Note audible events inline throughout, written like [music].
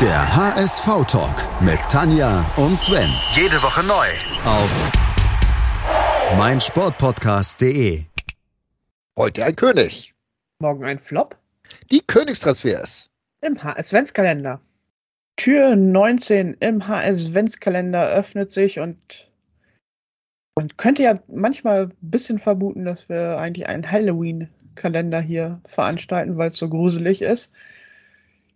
Der HSV-Talk mit Tanja und Sven. Jede Woche neu. Auf meinsportpodcast.de. Heute ein König. Morgen ein Flop Die Königstransfers. im HS-Ventskalender. Tür 19 im HS-Ventskalender öffnet sich und man könnte ja manchmal ein bisschen vermuten, dass wir eigentlich einen Halloween-Kalender hier veranstalten, weil es so gruselig ist.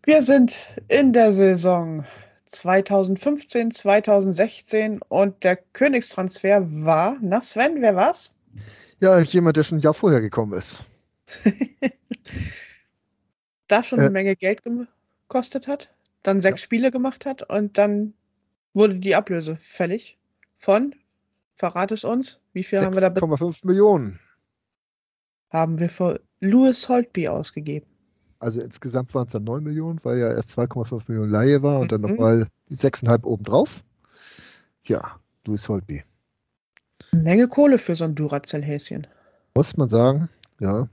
Wir sind in der Saison 2015, 2016 und der Königstransfer war, na Sven, wer war's? Ja, jemand, der schon ein Jahr vorher gekommen ist. [laughs] da schon Äh. eine Menge Geld gekostet hat, dann sechs Spiele gemacht hat und dann wurde die Ablöse fällig von, verrat es uns, wie viel haben wir da be- 6,5 Millionen. haben wir für Louis Holtby ausgegeben. Also insgesamt waren es dann 9 Millionen, weil ja erst 2,5 Millionen Laie war und dann Mhm. nochmal die 6,5 obendrauf. Ja, Louis Holtby. Eine Menge Kohle für so ein Duracell-Häschen. Muss man sagen, ja.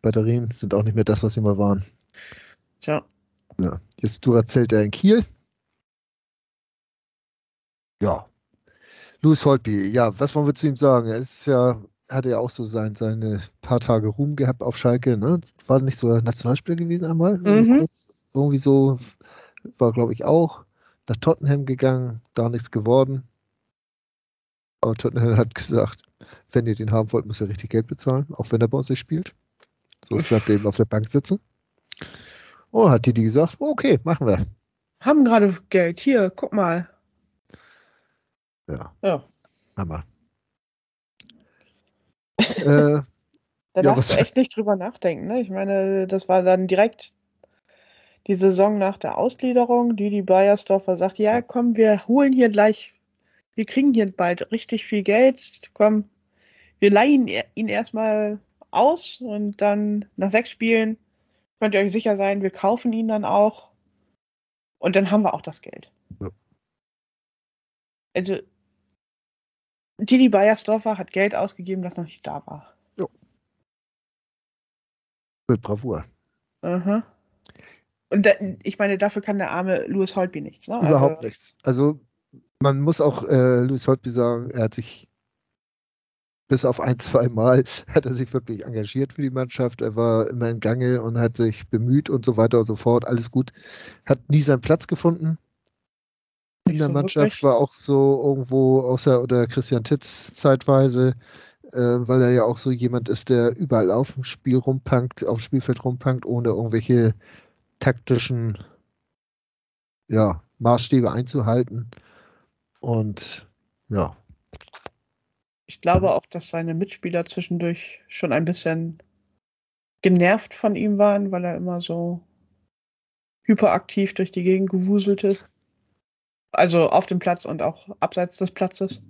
Batterien sind auch nicht mehr das, was sie mal waren. Tja, Ja. Jetzt Duracell der in Kiel. Ja. Louis Holtby, ja, was wollen wir zu ihm sagen? Er ist ja, hatte ja auch so sein, seine paar Tage Ruhm gehabt auf Schalke, ne? War nicht so Nationalspieler gewesen einmal? Mhm. Kurz, irgendwie so, war glaube ich auch nach Tottenham gegangen, da nichts geworden. Aber Tottenham hat gesagt, wenn ihr den haben wollt, müsst ihr richtig Geld bezahlen, auch wenn er bei uns nicht spielt. So bleibt er eben auf der Bank sitzen. Und hat die, die gesagt, okay, machen wir. haben gerade Geld. Hier, guck mal. Ja, Ja, Hammer. Äh, [laughs] da darfst du echt nicht drüber nachdenken. Ne? Ich meine, das war dann direkt die Saison nach der Ausgliederung. Didi Beiersdorfer sagt, ja, komm, wir holen hier gleich, wir kriegen hier bald richtig viel Geld. Komm, wir leihen ihn erstmal aus und dann nach sechs Spielen könnt ihr euch sicher sein, wir kaufen ihn dann auch. Und dann haben wir auch das Geld. Ja. Also, Didi Beiersdorfer hat Geld ausgegeben, das noch nicht da war. mit Bravour. Aha. Und da, ich meine, dafür kann der arme Louis Holtby nichts. Ne? Überhaupt also, nichts. Also man muss auch äh, Louis Holtby sagen, er hat sich bis auf ein, [laughs] zwei Mal hat er sich wirklich engagiert für die Mannschaft. Er war immer in Gange und hat sich bemüht und so weiter und so fort. Alles gut. Hat nie seinen Platz gefunden. In der so Mannschaft wirklich. war auch so irgendwo außer oder Christian Titz zeitweise, äh, weil er ja auch so jemand ist, der überall auf dem Spiel rumpankt, auf dem Spielfeld rumpankt, ohne irgendwelche taktischen ja, Maßstäbe einzuhalten. Und ja, ich glaube auch, dass seine Mitspieler zwischendurch schon ein bisschen genervt von ihm waren, weil er immer so hyperaktiv durch die Gegend gewuselte. Also auf dem Platz und auch abseits des Platzes.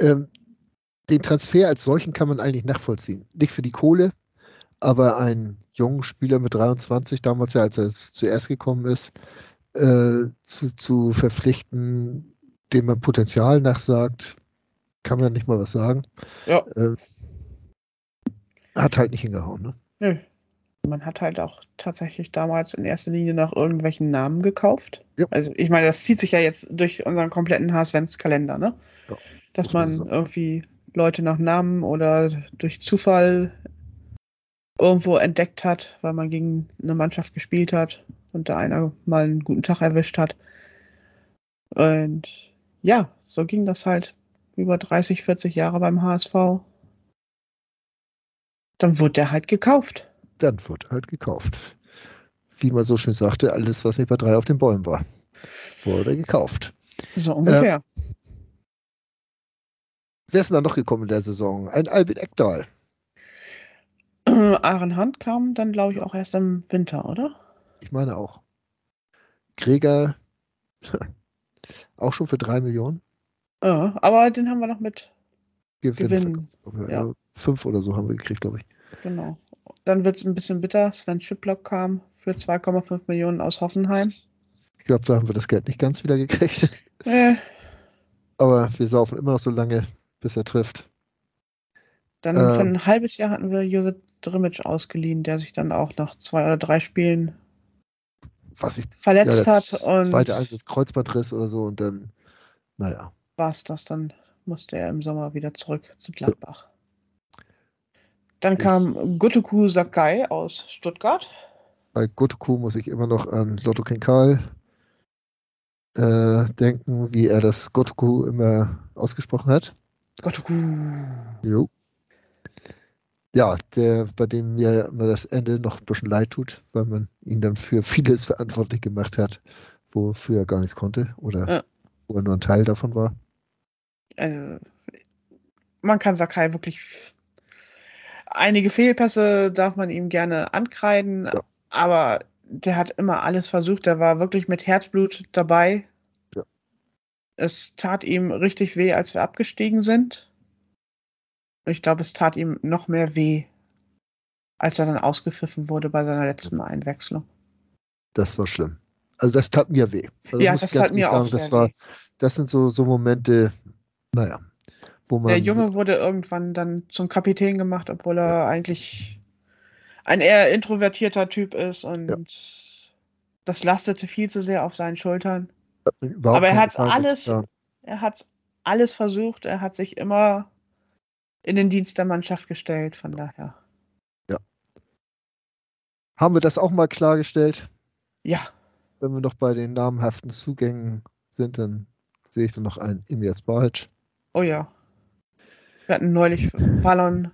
ähm, den Transfer als solchen kann man eigentlich nachvollziehen. Nicht für die Kohle, aber einen jungen Spieler mit 23, damals ja, als er zuerst gekommen ist, äh, zu, zu verpflichten, dem man Potenzial nachsagt, kann man nicht mal was sagen. Ja. Äh, hat halt nicht hingehauen. Ne? Nö. Man hat halt auch tatsächlich damals in erster Linie nach irgendwelchen Namen gekauft. Ja. Also ich meine, das zieht sich ja jetzt durch unseren kompletten HSV-Kalender, ne? Ja, Dass man irgendwie Leute nach Namen oder durch Zufall irgendwo entdeckt hat, weil man gegen eine Mannschaft gespielt hat und da einer mal einen guten Tag erwischt hat. Und ja, so ging das halt über 30, 40 Jahre beim HSV. Dann wurde der halt gekauft. Dann wurde halt gekauft. Wie man so schön sagte, alles, was nicht bei drei auf den Bäumen war, wurde gekauft. So ungefähr. Wer ist denn da noch gekommen in der Saison? Ein Albin Eckdahl. Aaron Hunt kam dann, glaube ich, auch erst im Winter, oder? Ich meine auch. Gregor, [laughs] auch schon für drei Millionen. Ja, aber den haben wir noch mit Gewinn. Gewinn. ja. Fünf oder so haben wir gekriegt, glaube ich. Genau. Dann wird es ein bisschen bitter. Sven Schiplock kam für 2,5 Millionen aus Hoffenheim. Ich glaube, da haben wir das Geld nicht ganz wieder gekriegt. Äh, Aber wir saufen immer noch so lange, bis er trifft. dann Ähm. für ein halbes Jahr hatten wir Josep Drimic ausgeliehen, der sich dann auch nach zwei oder drei Spielen ich verletzt ja, hat. Und zweite Einsatz Kreuzbandriss oder so und dann, naja. war es das. Dann musste er im Sommer wieder zurück zu Gladbach. Dann kam Gotoku Sakai aus Stuttgart. Bei Gotoku muss ich immer noch an Lotto Kenkal äh, denken, wie er das Gotoku immer ausgesprochen hat. Gotoku. Jo. Ja, der, bei dem mir immer das Ende noch ein bisschen leid tut, weil man ihn dann für vieles verantwortlich gemacht hat, wofür er gar nichts konnte oder Ja. wo er nur ein Teil davon war. Also, man kann Sakai wirklich. Einige Fehlpässe darf man ihm gerne ankreiden, Ja. aber der hat immer alles versucht. Der war wirklich mit Herzblut dabei. Ja. Es tat ihm richtig weh, als wir abgestiegen sind. Ich glaube, es tat ihm noch mehr weh, als er dann ausgepfiffen wurde bei seiner letzten Einwechslung. Das war schlimm. Also das tat mir weh. Also Ja, das tat mir ehrlich auch das sehr war, weh. Das sind so, so Momente, naja, Der Junge wurde irgendwann dann zum Kapitän gemacht, obwohl er eigentlich ein eher introvertierter Typ ist und das lastete viel zu sehr auf seinen Schultern. überhaupt aber er Gefallen alles-. Er hat alles versucht, er hat sich immer in den Dienst der Mannschaft gestellt, von daher. Haben wir das auch mal klargestellt? Ja, Wenn wir noch bei den namenhaften Zugängen sind, dann sehe ich da noch einen Emias Balic. oh ja. Wir hatten neulich Valon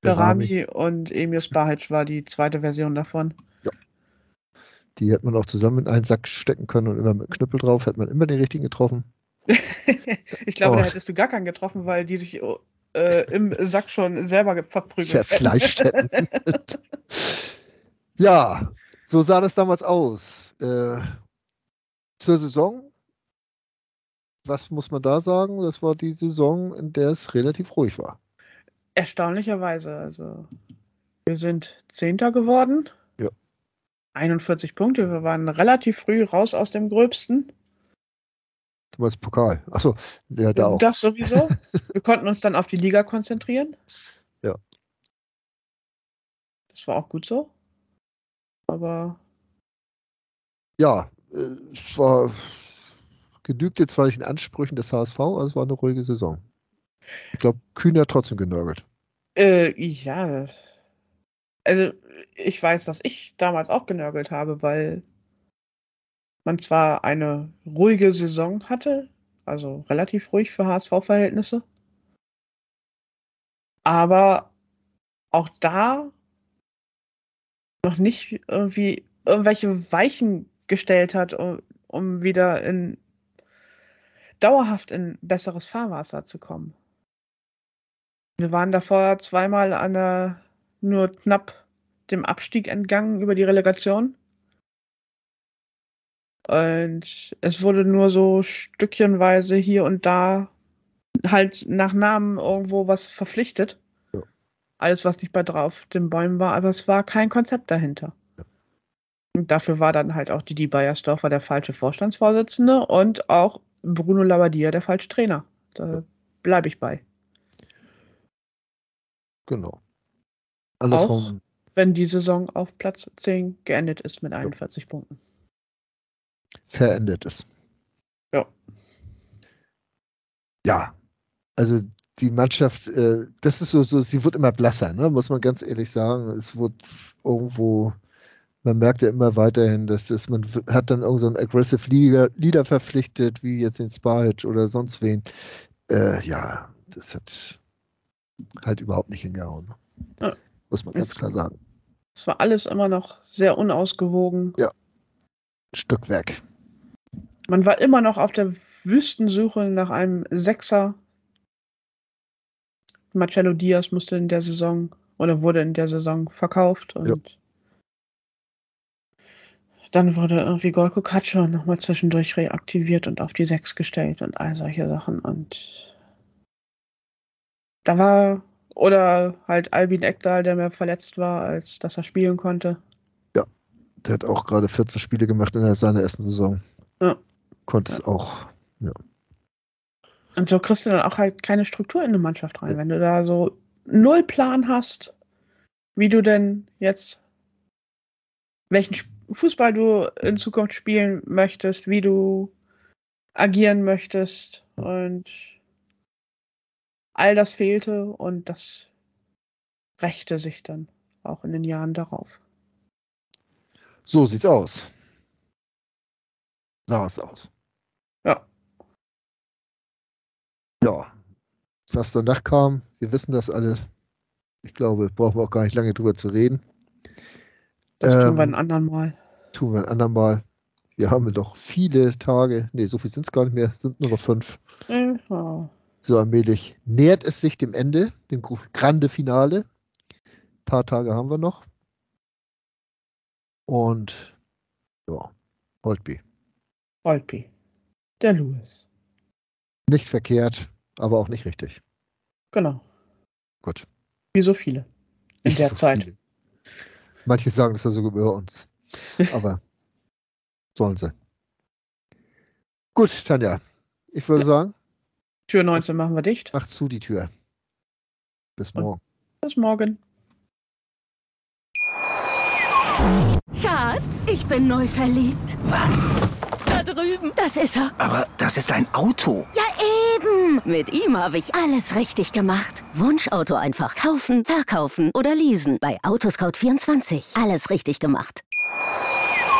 Berami und Emius Bahic war die zweite Version davon. Die hätte man auch zusammen in einen Sack stecken können und immer mit Knüppel drauf, hätte man immer den richtigen getroffen. [laughs] ich glaube, Oh. da hättest du gar keinen getroffen, weil die sich äh, im Sack schon selber ge- verprügelt hätten. Zerfleischt hätten. [laughs] ja, so sah das damals aus. Äh, zur Saison, was muss man da sagen? Das war die Saison, in der es relativ ruhig war. Erstaunlicherweise, also wir sind Zehnter geworden. Ja. 41 Punkte, wir waren relativ früh raus aus dem Gröbsten. Du meinst Pokal. Achso, ja, da auch. Das sowieso. [laughs] wir konnten uns dann auf die Liga konzentrieren. Ja. Das war auch gut so. Aber Ja, äh, es war genügte zwar nicht den Ansprüchen des HSV, aber es war eine ruhige Saison. Ich glaube, Kühn hat trotzdem genörgelt. Äh, ja. Also, ich weiß, dass ich damals auch genörgelt habe, weil man zwar eine ruhige Saison hatte, also relativ ruhig für HSV-Verhältnisse, aber auch da noch nicht irgendwie irgendwelche Weichen gestellt hat, um, um wieder in dauerhaft in besseres Fahrwasser zu kommen. Wir waren davor zweimal an der, nur knapp dem Abstieg entgangen über die Relegation. Und es wurde nur so stückchenweise hier und da halt nach Namen irgendwo was verpflichtet. Ja. Alles, was nicht bei drauf den Bäumen war, aber es war kein Konzept dahinter. Ja. Und dafür war dann halt auch Didi Beiersdorfer der falsche Vorstandsvorsitzende und auch Bruno Labbadia der falsche Trainer. Da Ja. bleibe ich bei. Genau. Andersrum, wenn die Saison auf Platz 10 geendet ist mit 41 Punkten. verendet es. Ja. Ja, also die Mannschaft, äh, das ist so, so, sie wird immer blasser, ne? muss man ganz ehrlich sagen. Es wird irgendwo, man merkt ja immer weiterhin, dass das, man hat dann irgend so einen Aggressive Leader, Leader verpflichtet, wie jetzt den Spahic oder sonst wen. Äh, ja, das hat halt überhaupt nicht hingehauen. ne? Ja. Muss man ganz Es- klar sagen. Es war alles immer noch sehr unausgewogen. Stückwerk. Man war immer noch auf der Wüstensuche nach einem Sechser. Marcello Diaz musste in der Saison oder wurde in der Saison verkauft und Ja. Dann wurde irgendwie Golko Katscher nochmal zwischendurch reaktiviert und auf die Sechs gestellt und all solche Sachen und da war oder halt Albin Ekdal, der mehr verletzt war, als dass er spielen konnte. Der hat auch gerade 14 Spiele gemacht in seiner ersten Saison. Ja. Konnte es Ja. auch. Und so kriegst du dann auch halt keine Struktur in eine Mannschaft rein. Wenn du da so null Plan hast, wie du denn jetzt, welchen, Sp- Fußball du in Zukunft spielen möchtest, wie du agieren möchtest und all das fehlte und das rächte sich dann auch in den Jahren darauf. So sieht's aus. Sah es aus. Ja. Ja. Was danach kam, wir wissen das alle. Ich glaube, brauchen wir auch gar nicht lange drüber zu reden. Das tun wir Ähm, ein andermal. Tun wir ein andermal. Wir haben doch viele Tage, nee, so viel sind es gar nicht mehr, sind nur noch fünf. Ja. So allmählich nähert es sich dem Ende, dem Grande Finale. Ein paar Tage haben wir noch. Und ja, Holtby. Holtby. Der Louis. Nicht verkehrt, aber auch nicht richtig. Genau. Gut. Wie so viele. In Nicht der so Zeit. viele. Manche sagen das ja sogar über uns. [laughs] Aber sollen sie. Gut, Tanja. Ich würde sagen, Tür 19 machen wir dicht. mach zu die Tür. Bis Und- morgen. Bis morgen. Schatz, ich bin neu verliebt. Was? Da drüben. Das ist er. Aber das ist ein Auto. Ja, eben. Mit ihm habe ich alles richtig gemacht. Wunschauto einfach kaufen, verkaufen oder leasen. Bei Autoscout24. Alles richtig gemacht.